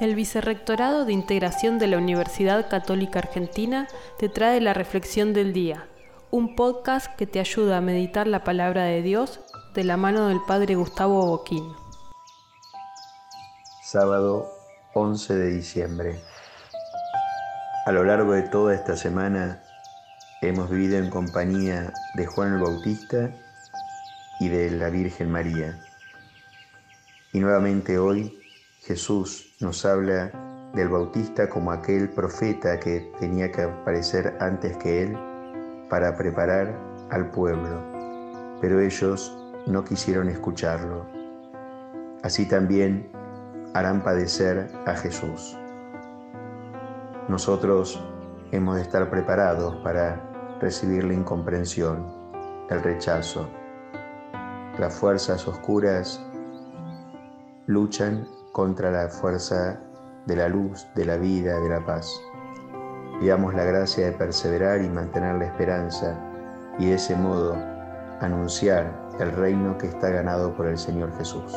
El Vicerrectorado de Integración de la Universidad Católica Argentina te trae la Reflexión del Día, un podcast que te ayuda a meditar la palabra de Dios de la mano del Padre Gustavo Boquín. Sábado 11 de diciembre. A lo largo de toda esta semana hemos vivido en compañía de Juan el Bautista y de la Virgen María. Y nuevamente hoy Jesús nos habla del Bautista como aquel profeta que tenía que aparecer antes que él para preparar al pueblo, pero ellos no quisieron escucharlo. Así también harán padecer a Jesús. Nosotros hemos de estar preparados para recibir la incomprensión, el rechazo. Las fuerzas oscuras luchan contra la fuerza de la luz, de la vida, de la paz. Pidamos la gracia de perseverar y mantener la esperanza y de ese modo anunciar el reino que está ganado por el Señor Jesús.